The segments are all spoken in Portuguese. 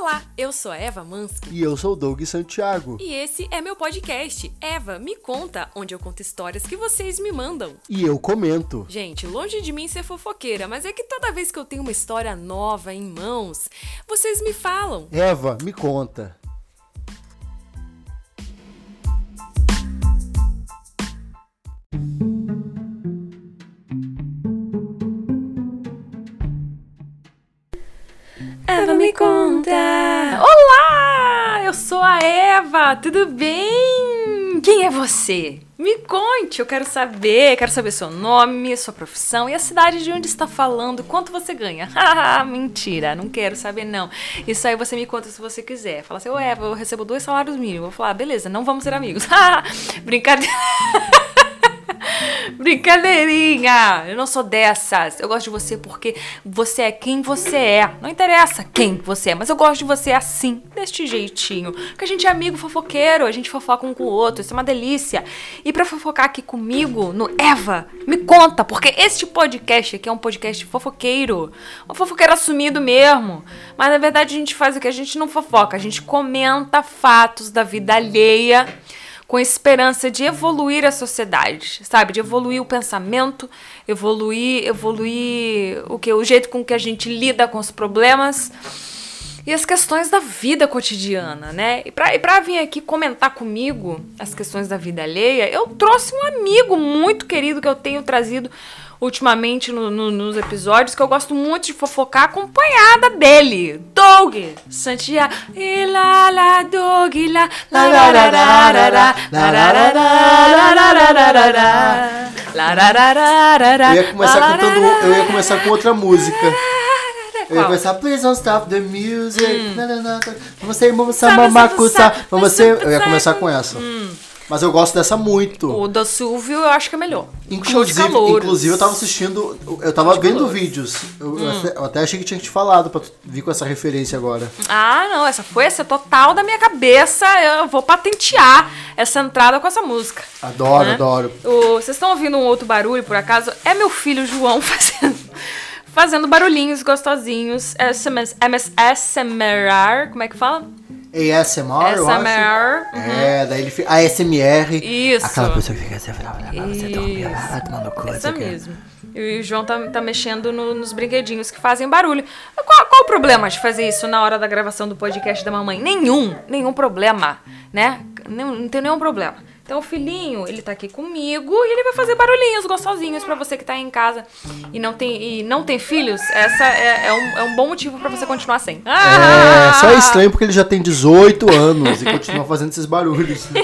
Olá, eu sou a Eva Mansky. E eu sou o Doug Santiago. E esse é meu podcast, Eva Me Conta, onde eu conto histórias que vocês me mandam. E eu comento. Gente, longe de mim ser fofoqueira, mas é que toda vez que eu tenho uma história nova em mãos, vocês me falam. Eva, me conta. Tudo bem? Quem é você? Me conte, eu quero saber, quero saber seu nome, sua profissão e a cidade de onde está falando, quanto você ganha. Haha, mentira, não quero saber não. Isso aí você me conta se você quiser. Fala assim, Eva, eu recebo dois salários mínimos. Vou falar, beleza, não vamos ser amigos. Brincadeira. Brincadeirinha! Eu não sou dessas. Eu gosto de você porque você é quem você é. Não interessa quem você é, mas eu gosto de você assim, deste jeitinho. Porque a gente é amigo fofoqueiro, a gente fofoca um com o outro, isso é uma delícia. E pra fofocar aqui comigo, no Eva, me conta, porque este podcast aqui é um podcast fofoqueiro. Um fofoqueiro assumido mesmo. Mas na verdade a gente faz o que? A gente não fofoca, a gente comenta fatos da vida alheia com esperança de evoluir a sociedade, sabe? De evoluir o pensamento, evoluir, evoluir o que o jeito com que a gente lida com os problemas e as questões da vida cotidiana, né? E pra, e pra vir aqui comentar comigo as questões da vida alheia, eu trouxe um amigo muito querido que eu tenho trazido ultimamente no, no, nos episódios, que eu gosto muito de fofocar acompanhada dele, Doug Santiago. E lá, lá, Doug, lá, lá, lá, lá, lá, lá, Eu ia começar cantando, eu ia começar com outra música. Eu ia começar, please don't stop the music. Você, moça, mamacuça. Você, eu ia começar com essa. Mas eu gosto dessa muito. O do Silvio eu acho que é melhor. Inclusive, inclusive eu tava assistindo, eu tava de vendo calouros. vídeos. Eu, eu até, eu até achei que tinha te falado pra vir com essa referência agora. Ah, não, essa foi essa total da minha cabeça. Eu vou patentear essa entrada com essa música. Adoro, né? adoro. O- vocês estão ouvindo um outro barulho, por acaso? É meu filho João fazendo, fazendo barulhinhos gostosinhos. SMS, MS, SMR, como é que fala? ASMR, eu acho. SMR. É, daí ele fica. ASMR. Isso. Aquela pessoa que fica assim, você dorme, vai tomando coisa. Essa mesmo. E o João tá, tá mexendo no- nos brinquedinhos que fazem barulho. Qual, qual o problema de fazer isso na hora da gravação do podcast da mamãe? Nenhum, nenhum problema, né? Não, não tem nenhum problema. Então o filhinho, ele tá aqui comigo e ele vai fazer barulhinhos gostosinhos pra você que tá aí em casa e não tem, e não tem filhos. Essa é, é um, é um bom motivo pra você continuar sem. É, só é estranho porque ele já tem 18 anos e continua fazendo esses barulhos.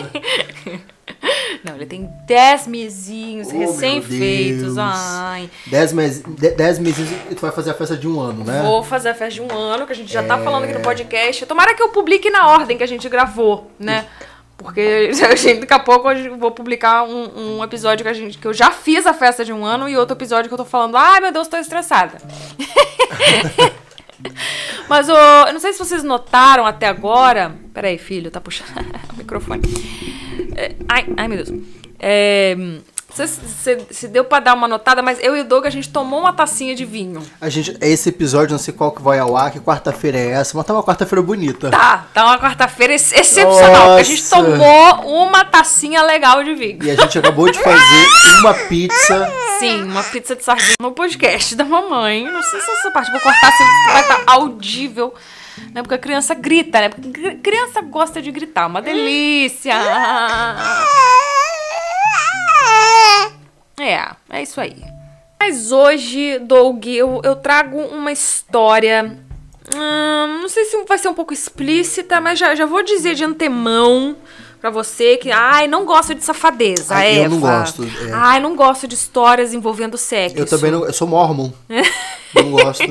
Não, ele tem 10 mesinhos Oh, recém-feitos. Ai. 10 meses, 10 meses e tu vai fazer a festa de um ano, né? Vou fazer a festa de um ano, que a gente já tá falando aqui É. no podcast. Tomara que eu publique na ordem que a gente gravou, né? Porque gente, daqui a pouco eu vou publicar um, um episódio que, a gente, que eu já fiz a festa de um ano e outro episódio que eu tô falando, ai meu Deus, tô estressada. Mas ô, eu não sei se vocês notaram até agora. Peraí, filho, tá puxando o microfone. É, ai, ai, meu Deus. É, se, deu pra dar uma notada, mas eu e o Doug a gente tomou uma tacinha de vinho. A gente, esse episódio, não sei qual que vai ao ar, que quarta-feira é essa, mas tá uma quarta-feira bonita. Tá, tá uma quarta-feira ex- excepcional. porque A gente Nossa. tomou uma tacinha legal de vinho. E a gente acabou de fazer uma pizza. Sim, uma pizza de sardinha no podcast da mamãe. Não sei se essa parte vou cortar, se vai estar audível. Né? Porque a criança grita, né? Porque cri- criança gosta de gritar. Uma delícia. É, é isso aí. Mas hoje, Doug, eu, eu trago uma história. hum, não sei se vai ser um pouco explícita, mas já, já vou dizer de antemão pra você que, ai, não gosto de safadeza, Ai, eu Eva. não gosto, é. Ai, não gosto de histórias envolvendo sexo. Eu também não. Eu sou mormon. Não gosto.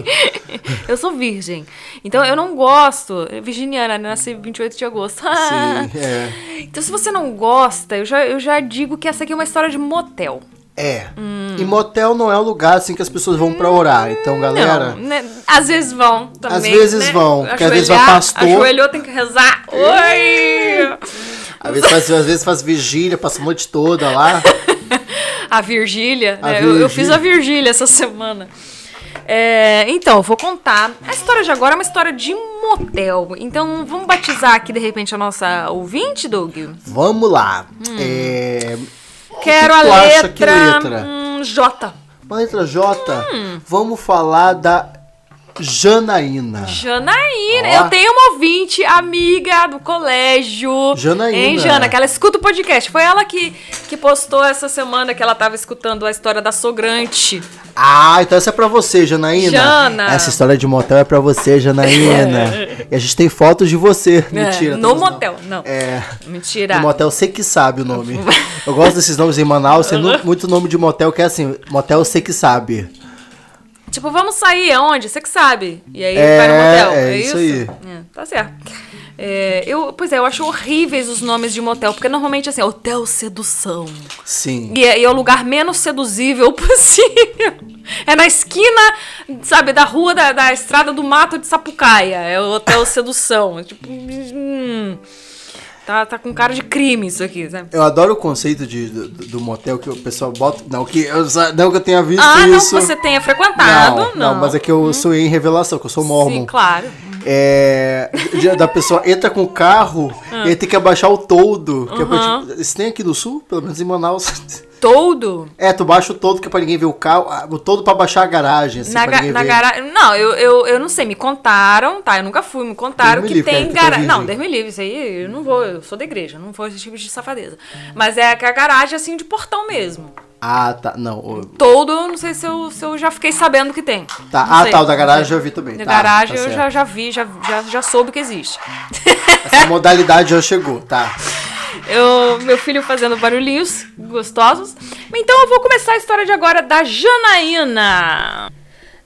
Eu sou virgem. Então eu não gosto. Virginiana, né? nasci 28 de agosto. Sim, é. Então se você não gosta, eu já, eu já digo que essa aqui é uma história de motel. É. Hum. E motel não é um lugar assim que as pessoas vão pra orar. Então, galera. Não, né? Às vezes vão também. Às vezes né? vão, porque às vezes vai pastor. Ajoelhou, tem que rezar. Oi! Às vezes faz, às vezes faz vigília, passa a noite toda lá. A Virgília. A né? Eu, eu Virgília. fiz a Virgília essa semana. É, então, eu vou contar. A história de agora é uma história de motel. Então, vamos batizar aqui, de repente, a nossa ouvinte, Doug? Vamos lá. É, Quero que a letra, letra? hum, J. Uma letra J. Hum. Vamos falar da Janaína. Janaína, Ó. eu tenho uma ouvinte, amiga do colégio. Janaína. Hein, Jana? Que ela escuta o podcast. Foi ela que, que postou essa semana que ela tava escutando a história da sogrante. Ah, então essa é pra você, Janaína. Jana. Essa história de motel é pra você, Janaína. e a gente tem fotos de você. Mentira. É, no temos não. motel, não. É. Mentira. No motel, você que sabe o nome. Eu gosto desses nomes em Manaus, tem muito nome de motel que é assim, motel você que sabe. Tipo, vamos sair aonde? Você que sabe. E aí É, vai no motel. é É, isso isso? aí. É, tá certo. É, eu, pois é, eu acho horríveis os nomes de motel, porque normalmente assim, hotel sedução. Sim. E é, e é o lugar menos seduzível possível. É na esquina, sabe, da rua da, da estrada do mato de Sapucaia. É o hotel sedução. É tipo. hum, tá, tá com cara de crime isso aqui, sabe? Eu adoro o conceito de, do, do motel que o pessoal bota. Não que eu, não que eu tenha visto Ah, não que isso. você tenha frequentado. não, Não, não, mas é que eu sou em revelação, que eu sou mormon. Sim, claro. É, da pessoa entra com o carro e aí tem que abaixar o toldo. Que é pra, Aham. tipo, isso tem aqui no sul, pelo menos em Manaus. Todo. É, tu baixa o toldo que é pra ninguém ver o carro, o toldo pra baixar a garagem, assim, Na, ga- na garagem. Não, eu, eu, eu não sei, me contaram, tá? Eu nunca fui, me contaram Deus que livre, tem tá garagem. virgem. Não, Deus me livre, isso aí eu não vou, eu sou da igreja, não vou esse tipo de safadeza. Mas é que a garagem assim de portão mesmo. Ah, tá. Não. o- Todo, eu não sei se eu, se eu já fiquei sabendo que tem. Tá. Não Ah, sei, tá. O da garagem eu vi também. Da tá, garagem tá eu já, já vi, já, já, já soube que existe. Essa modalidade já chegou, tá. Eu, meu filho fazendo barulhinhos gostosos. Então eu vou começar a história de agora da Janaína.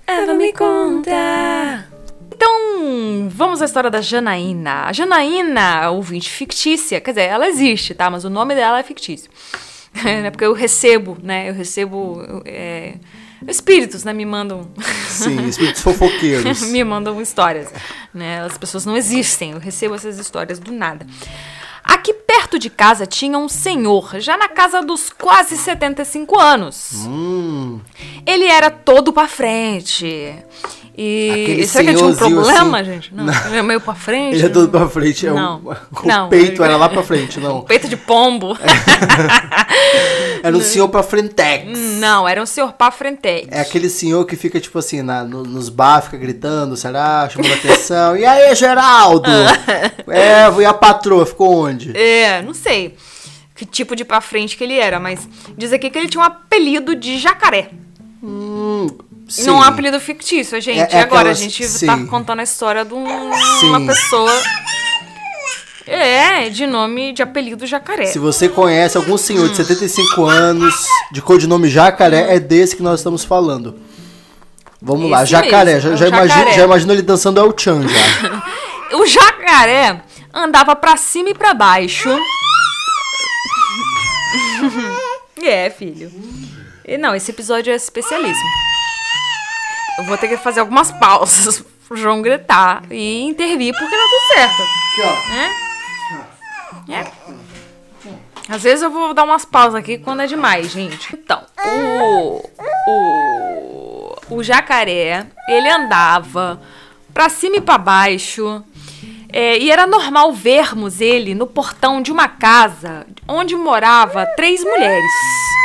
Ela me conta. Então, vamos à história da Janaína. A Janaína, ouvinte fictícia, quer dizer, ela existe, tá? Mas o nome dela é fictício. Né? Porque eu recebo, né? Eu recebo é, espíritos, né? Me mandam Sim, espíritos fofoqueiros. me mandam histórias, né? As pessoas não existem, eu recebo essas histórias do nada. Aqui perto de casa tinha um senhor, já na casa dos quase 75 anos. Hum, Ele era todo pra frente. E Aquele será que ele tinha um senhorzinho problema, assim? gente? Não, ele é meio pra frente. ele é todo pra frente. É Não. o, o Não, peito ele- era lá pra frente, não. Peito de pombo. Era o senhor pra frentex. Não, era um senhor pra frente. É aquele senhor que fica, tipo assim, na, no- nos bar, fica gritando, será? Chamando atenção. E aí, Geraldo? é, e a patroa ficou onde? É, não sei que tipo de pra frente que ele era, mas diz aqui que ele tinha um apelido de jacaré. Hum, sim. Não é um apelido fictício, gente. É- é agora aquelas- a gente sim. tá contando a história de um- uma pessoa. É, de nome de apelido jacaré. Se você conhece algum senhor de 75 anos, de codinome Jacaré, é desse que nós estamos falando. Vamos lá, Esse Jacaré. mesmo, já, é o já, imagino, jacaré. já imagino ele dançando El Chan já. O jacaré andava pra cima e pra baixo. é, filho. E Não, esse episódio é especialíssimo. Eu vou ter que fazer algumas pausas pro João gritar e intervir porque tá tudo certo. Né? É. Às vezes eu vou dar umas pausas aqui quando é demais, gente. Então, o, o, o jacaré, ele andava pra cima e pra baixo. É, e era normal vermos ele no portão de uma casa onde morava três mulheres.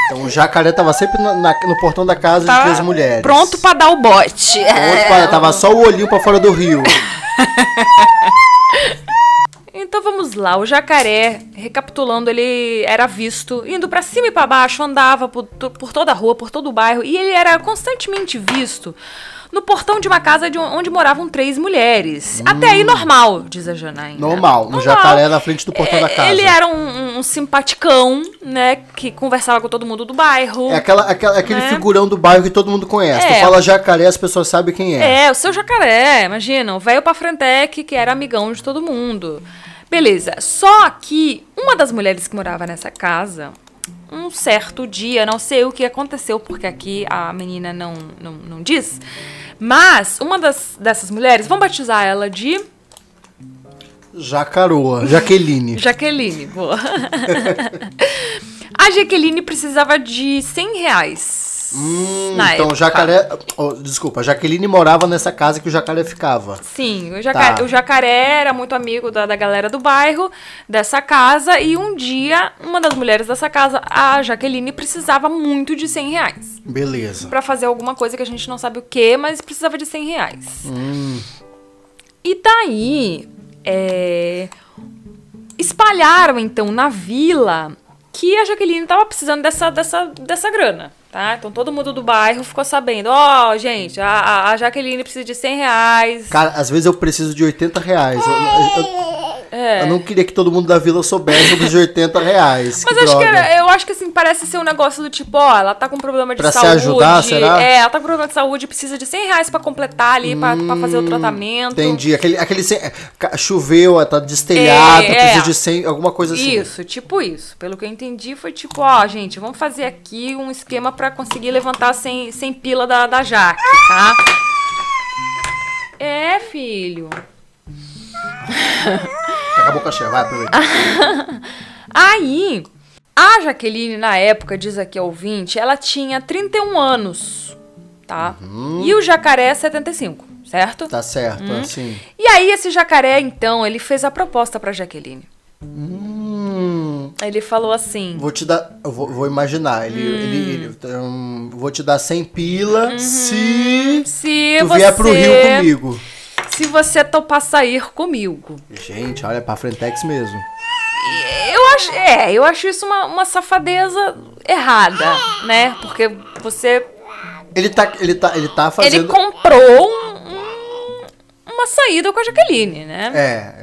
Então o jacaré tava sempre na- na- no portão da casa de Tava três mulheres. Pronto pra dar o bote. Pronto pra- Tava só o olhinho pra fora do rio. Então vamos lá, o jacaré, recapitulando, ele era visto indo pra cima e pra baixo, andava por, por toda a rua, por todo o bairro, e ele era constantemente visto no portão de uma casa de onde moravam três mulheres. Até aí normal, diz a Janaína. Normal, um jacaré na frente do portão da casa. Ele era um, um- um simpaticão, né, que conversava com todo mundo do bairro. É aquela, aquela- aquele Né? figurão do bairro que todo mundo conhece. É. Tu fala jacaré, as pessoas sabem quem é. É, o seu jacaré, imagina, o velho pra frentec, que era amigão de todo mundo. Beleza, só que uma das mulheres que morava nessa casa, um certo dia, não sei o que aconteceu, porque aqui a menina não, não, não diz, mas uma das, dessas mulheres, vamos batizar ela de Jacaroa, Jaqueline. Jaqueline. Boa. a Jaqueline precisava de 100 reais Hum, então época. Jacaré. oh, desculpa, a Jaqueline morava nessa casa que o jacaré ficava. Sim, o jacaré, Tá. o jacaré era muito amigo da, da galera do bairro, dessa casa, e um dia, uma das mulheres dessa casa, a Jaqueline, precisava muito de 100 reais. Beleza. Pra fazer alguma coisa que a gente não sabe o que, mas precisava de 100 reais. Hum, E daí, é, espalharam então na vila que a Jaqueline tava precisando dessa, dessa, dessa grana, tá? Então todo mundo do bairro ficou sabendo, ó, gente, a, a- a Jaqueline precisa de 100 reais. cara, às vezes eu preciso de 80 reais. Eu, eu- eu- É. eu não queria que todo mundo da vila soubesse sobre os 80 reais. Mas que acho era- eu acho que assim, parece ser um negócio do tipo, ó, ela tá com problema de Pra se saúde. ajudar, será? É, ela tá com problema de saúde, precisa de 100 reais pra completar ali, pra, pra fazer o tratamento. Hum, Entendi. Aquele, aquele sem- ca- choveu, tá destelhado, É, precisa é. de 100, alguma coisa assim. Isso, tipo isso. Pelo que eu entendi, foi tipo, ó, gente, vamos fazer aqui um esquema pra conseguir levantar sem, sem pila da, da Jaque, tá? É, filho. Acabou com a cheia, vai, aproveita. Aí, a Jaqueline, na época, diz aqui ao ouvinte, ela tinha 31 anos, tá? E o jacaré 75, certo? Tá certo, Hum. assim. E aí, esse jacaré, então, ele fez a proposta pra Jaqueline. Hum, Ele falou assim: vou te dar. Eu vou, vou imaginar. Ele. Hum. ele, ele hum, vou te dar 100 pila se se tu você. vier pro Rio comigo. Se você topar sair comigo. Gente, olha, pra Frentex mesmo. Eu acho, é, eu acho isso uma, uma safadeza errada, né? Porque você. Ele tá, ele tá, ele tá fazendo. Ele comprou uma saída com a Jaqueline, né?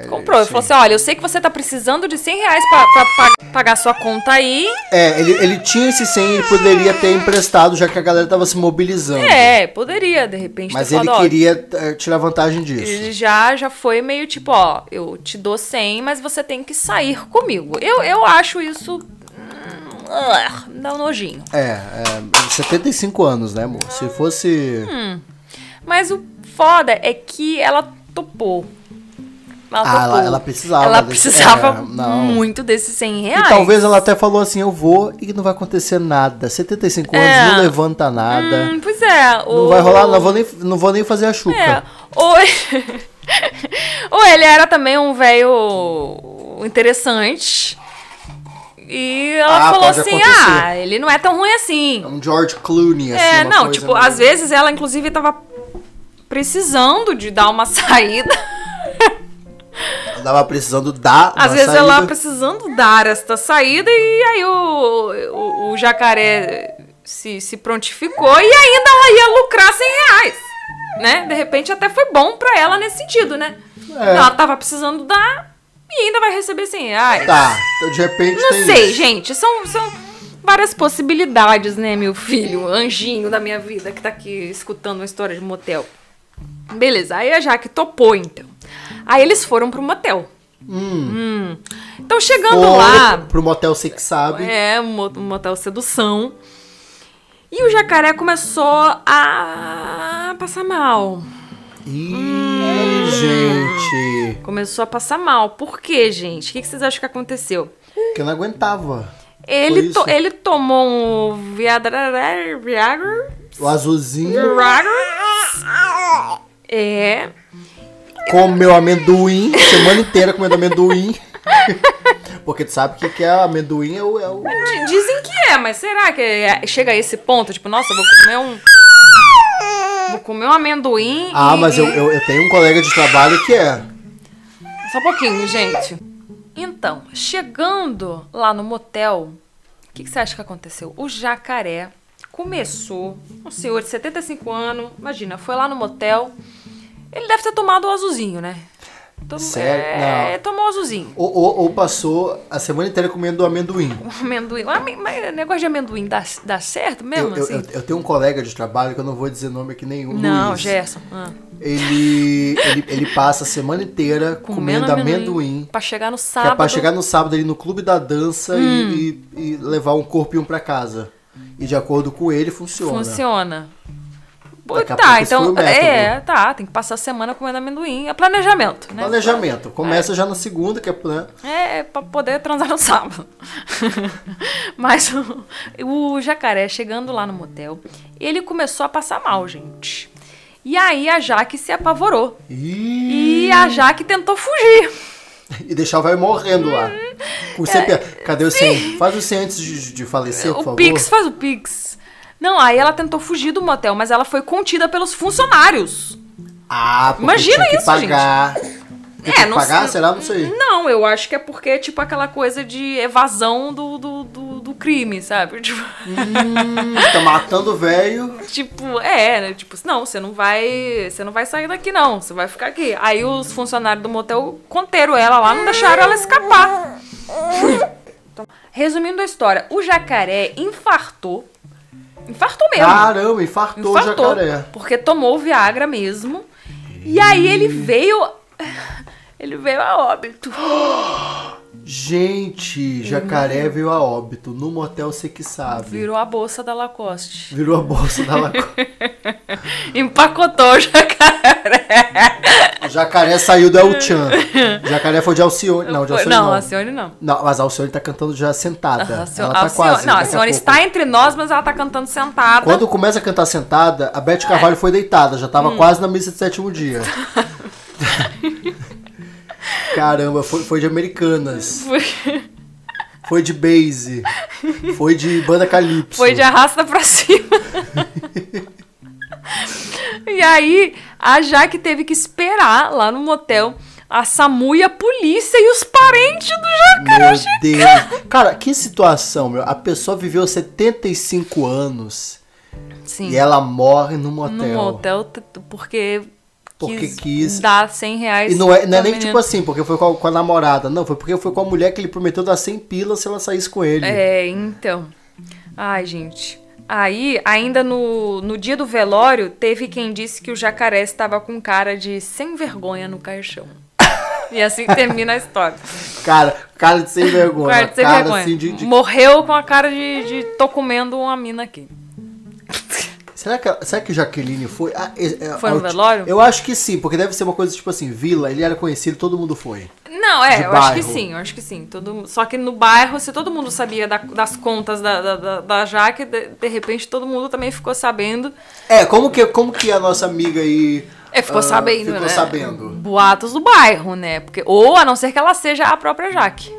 É. Comprou. Ele sim. falou assim: olha, eu sei que você tá precisando de 100 reais pra, pra pa- pagar sua conta aí. É, ele, ele tinha esse 100 e poderia ter emprestado, já que a galera tava se mobilizando. É, poderia, de repente, Mas ele falado, queria eh, tirar vantagem disso. Ele já, já foi meio tipo, ó, eu te dou 100, mas você tem que sair comigo. Eu, eu acho isso. ah, dá um nojinho. É, é, 75 anos, né, amor? Se fosse. Hum. Mas o foda é que ela topou. Ela Ah, ela- ela precisava Ela desse- precisava é, muito desses 100 E reais. talvez ela até falou assim: eu vou e não vai acontecer nada. 75 anos É. não levanta nada. Hum, pois é. Não vai rolar, não vou nem, não vou nem fazer a chuca. É. Ou... Ou ele era também um velho interessante. E ela Ah, falou assim: acontecer. ah, ele não é tão ruim assim. É um George Clooney, assim. É, não, tipo, às vezes ela inclusive tava precisando de dar uma saída. Ela tava precisando dar. Às vezes ela saída. precisando dar esta saída e aí o, o, o jacaré se, se prontificou e ainda ela ia lucrar 100 reais, né? De repente até foi bom pra ela nesse sentido, né? É. Ela tava precisando dar e ainda vai receber 100 reais. Tá, então de repente Não sei, isso. gente, são, são várias possibilidades, né, meu filho, anjinho da minha vida que tá aqui escutando uma história de motel. Beleza, aí a Jaque topou então. Aí eles foram pro motel. Hum. Então chegando Ou lá, pro motel você que sabe. é um mo- motel sedução. E o jacaré começou a passar mal. Ih, Hum. gente. Começou a passar mal. Por quê, gente? O que vocês acham que aconteceu? Que eu não aguentava. Ele, to- ele tomou um Viagra. Viagra. O azulzinho Viagra. É. comeu amendoim, semana inteira comendo amendoim. Porque tu sabe o que, que é amendoim é o, é o- Dizem que é, mas será que é- chega a esse ponto? Tipo, nossa, vou comer um. Vou comer um amendoim. Ah, e- mas eu, eu, eu tenho um colega de trabalho que é. Só um pouquinho, gente. Então, chegando lá no motel, o que, que você acha que aconteceu? O jacaré começou, um senhor de 75 anos, imagina, foi lá no motel. Ele deve ter tomado o azulzinho, né? Tom- Sério? É, Não. tomou o azulzinho. Ou, ou, ou passou a semana inteira comendo amendoim. Amendoim. Ah, mas- negócio de amendoim dá, dá certo mesmo? Eu, eu, assim? eu, eu tenho um colega de trabalho que eu não vou dizer nome aqui nenhum. Não, Luiz. Gerson. Ah. Ele, ele, ele passa a semana inteira comendo, amendoim. Pra chegar no sábado. Hum. é pra chegar no sábado ali no clube da dança e, e- e levar um corpinho pra casa. E de acordo com ele, funciona. Funciona. Pô, tá, então. o. É, tá. Tem que passar a semana comendo amendoim. É planejamento, né? Planejamento. Começa já na segunda, que é né? É, pra poder transar no sábado. Mas o, o jacaré, chegando lá no motel, ele começou a passar mal, gente. E aí a Jaque se apavorou. Ih, E a Jaque tentou fugir. E deixar o velho morrendo lá. Hum. Com o CPF. Cadê o 100? Faz o 100 antes de, de falecer, por É, o favor. Pix faz o Pix. Não, aí ela tentou fugir do motel, mas ela foi contida pelos funcionários. Ah, porque Imagina tinha que isso, pagar. Tinha que não pagar? sei- Será? Não sei. Não, eu acho que é porque é tipo aquela coisa de evasão do, do, do, do crime, sabe? Tipo, Hum, tá matando o velho. tipo, é, né? Tipo, não, você não vai. Você não vai sair daqui, não. Você vai ficar aqui. Aí os funcionários do motel conteram ela lá, não deixaram ela escapar. Resumindo a história, o jacaré infartou. Infartou mesmo. Caramba, infartou, Infartou. o jacaré. Porque tomou o Viagra mesmo. E aí ele veio. Ele veio a óbito. Gente, jacaré veio a óbito. No motel você que sabe. Virou a bolsa da Lacoste. Virou a bolsa da Lacoste. Empacotou o jacaré. O jacaré saiu do El Chan. O jacaré foi de Alcione. Não, de Alcione não, não. a Alcione não. Não, mas a Alcione tá cantando já sentada. A Alcione- ela tá Alcione- quase. não, a Alcione está entre nós, mas ela tá cantando sentada. Quando começa a cantar sentada, a Beth É. Carvalho foi deitada, já Hum. tava quase na missa de sétimo dia. Caramba, foi, foi de Americanas. Foi de base. Foi de banda Calypso. Foi de arrasta pra cima. e aí, a Jaque teve que esperar lá no motel a SAMU e a polícia e os parentes do jacaré. Meu Deus. Cara, que situação, meu. A pessoa viveu 75 anos Sim. e ela morre no motel. no motel porque, Porque quis. dar 100 reais. E não é, não é nem menina. tipo assim, porque foi com a, com a namorada. Não, foi porque foi com a mulher que ele prometeu dar 100 pilas se ela saísse com ele. É, então. Ai, gente. Aí, ainda no, no dia do velório, teve quem disse que o jacaré estava com cara de sem vergonha no caixão. E assim termina a história. Cara, cara de sem vergonha. Cara de sem cara vergonha. assim de, de- Morreu com a cara de, de tô comendo uma mina aqui. Será que, será que Jaqueline foi? Ah, é- é- Foi no velório? Eu acho que sim, porque deve ser uma coisa tipo assim, vila, ele era conhecido, todo mundo foi. Não, é, De eu acho que bairro. sim, eu acho que sim. Todo, só que no bairro, se todo mundo sabia da- das contas da, da, da, da Jaque, de, de repente todo mundo também ficou sabendo. É, como que, como que a nossa amiga aí. É, ficou ah, sabendo, ficou né? sabendo. Boatos do bairro, né? Porque, ou a não ser que ela seja a própria Jaque.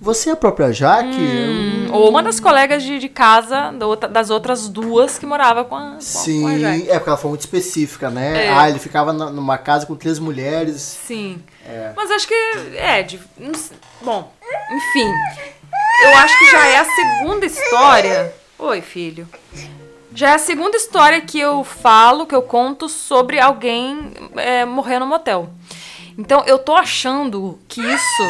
Você é a própria Jaque? Hum, Ou uma das colegas de, de casa das outras duas que morava com a, com a- com a Sim, Jaque. é porque ela foi muito específica, né? É. Ah, ele ficava na- numa casa com três mulheres. Sim. É. Mas acho que é. De, bom, enfim. Eu acho que já é a segunda história. Oi, filho. Já é a segunda história que eu falo, que eu conto sobre alguém é, morrer no motel. Então eu tô achando que isso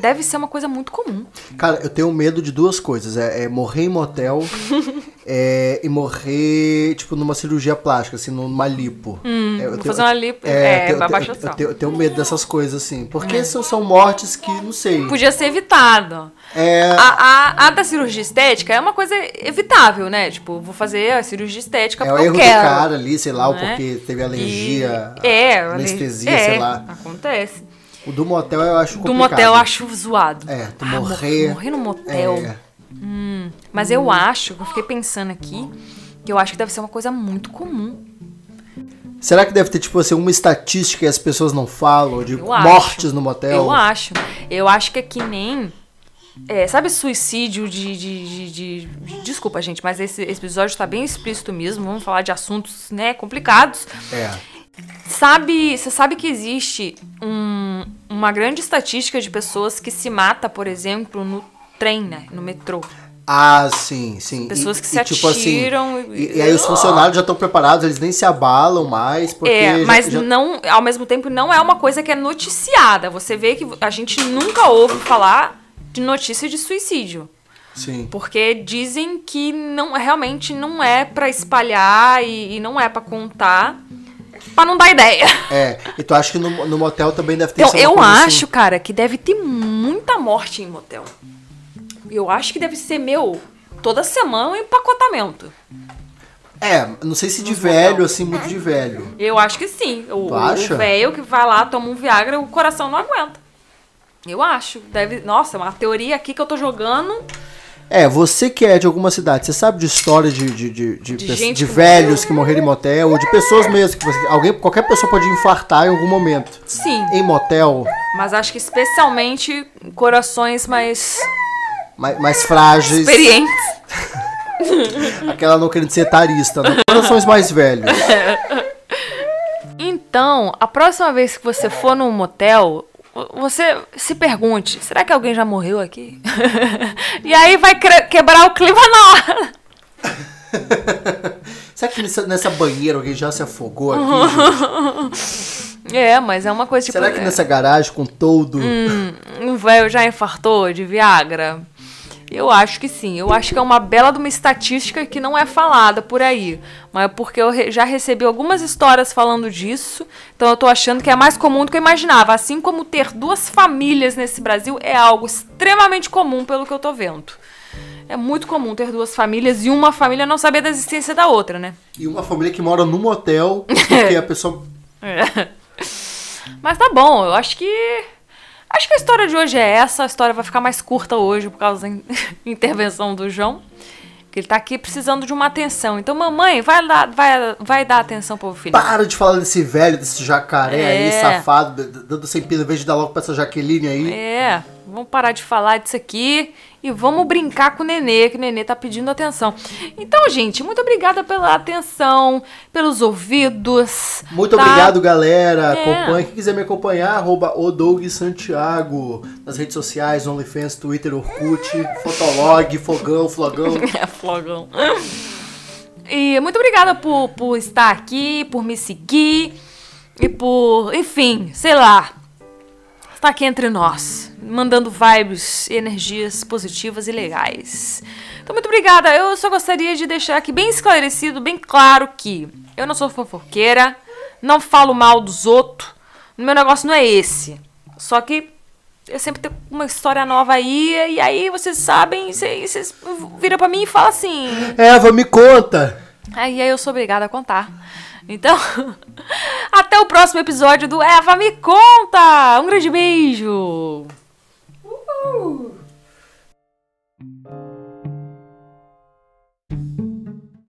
deve ser uma coisa muito comum. Cara, eu tenho medo de duas coisas. É, é morrer em motel é, e morrer, tipo, numa cirurgia plástica, assim, numa lipo. É, eu Hum, vou fazer uma lipo- é, eu tenho- vai eu, baixar eu, eu tenho, eu tenho medo dessas coisas, assim. Porque são, são mortes que, não sei. Podia ser evitado. É, A, a, a da cirurgia estética é uma coisa evitável, né? Tipo, vou fazer a cirurgia estética é o porque erro quero. do cara ali, sei lá, né? porque teve alergia, E- é, anestesia, é, sei lá. Acontece. O do motel eu acho Do complicado. motel eu acho zoado. É, tu Ah, mor- morrer. Morrer no motel. É. Hum, mas eu acho, eu fiquei pensando aqui, que eu acho que deve ser uma coisa muito comum. Será que deve ter, tipo assim, uma estatística que as pessoas não falam de Eu acho. mortes no motel? Eu acho. Eu acho que é que nem. é, sabe suicídio de, de, de- de- Desculpa, gente, mas esse, esse episódio tá bem explícito mesmo. Vamos falar de assuntos, né, complicados. É. Sabe, você sabe que existe um- uma grande estatística de pessoas que se mata, por exemplo, no trem, né? No metrô. Ah, sim, sim. Pessoas E- que se e, tipo assim, atiram e- e, e aí os funcionários já estão preparados, eles nem se abalam mais, porque. é, já- mas já- não, ao mesmo tempo, não é uma coisa que é noticiada. Você vê que a gente nunca ouve falar de notícia de suicídio. Sim. Porque dizem que não realmente não é pra espalhar e, e não é pra contar, pra não dar ideia. É. E tu acha que no, no motel também deve ter Então, eu assim? acho, cara, que deve ter muita morte em motel. Eu acho que deve ser, meu, toda semana um empacotamento. É, não sei se de velho, assim, muito de velho. Eu acho que sim. O, Tu acha? o velho que vai lá, toma um Viagra, o coração não aguenta. Eu acho. Deve. Nossa, uma teoria aqui que eu tô jogando. É, você que é de alguma cidade, você sabe de história de, de, de, de, De de velhos que morreram em motel, ou de pessoas mesmo, que você- alguém, qualquer pessoa pode infartar em algum momento. Sim. Em motel, Mas acho que especialmente corações mais mais, mais frágeis. experientes. Aquela não querendo ser etarista, né? Corações mais velhos. Então, a próxima vez que você for num motel, você se pergunte: será que alguém já morreu aqui? e aí vai quebrar o clima na hora. Será que nessa, nessa banheira alguém já se afogou aqui? É, mas é uma coisa tipo. Será que nessa garagem com todo. Um velho já infartou de Viagra? Eu acho que sim. Eu acho que é uma bela de uma estatística que não é falada por aí. Mas é porque eu já recebi algumas histórias falando disso. Então eu tô achando que é mais comum do que eu imaginava. Assim como ter duas famílias nesse Brasil é algo extremamente comum, pelo que eu tô vendo. É muito comum ter duas famílias e uma família não saber da existência da outra, né? E uma família que mora num motel, porque a pessoa. É. Mas tá bom, eu acho que. Acho que a história de hoje é essa. A história vai ficar mais curta hoje por causa da in- intervenção do João. Que ele tá aqui precisando de uma atenção. Então, mamãe, vai, lá, vai, vai dar atenção pro filho. Para de falar desse velho, desse jacaré aí, É. safado, d- dando sem pila, em vez de dar logo pra essa Jaqueline aí. É, vamos parar de falar disso aqui e vamos brincar com o Nenê, que o Nenê tá pedindo atenção. Então, gente, muito obrigada pela atenção, pelos ouvidos. Muito tá? obrigado, galera. É. Acompanhe. Quem quiser me acompanhar, arroba Santiago. Nas redes sociais, OnlyFans, Twitter, Orkut, Fotolog, Fogão, Flogão. É, flogão. E muito obrigada por, por estar aqui, por me seguir e por, enfim, sei lá, estar aqui entre nós, mandando vibes e energias positivas e legais. Então, muito obrigada. Eu só gostaria de deixar aqui bem esclarecido, bem claro que eu não sou fofoqueira, não falo mal dos outros, o meu negócio não é esse. Só que eu sempre tenho uma história nova aí, e aí vocês sabem, vocês vocês viram pra mim e falam assim. Eva, me conta. Aí, aí eu sou obrigada a contar. Então, até o próximo episódio do Eva Me Conta! Um grande beijo! Uhul!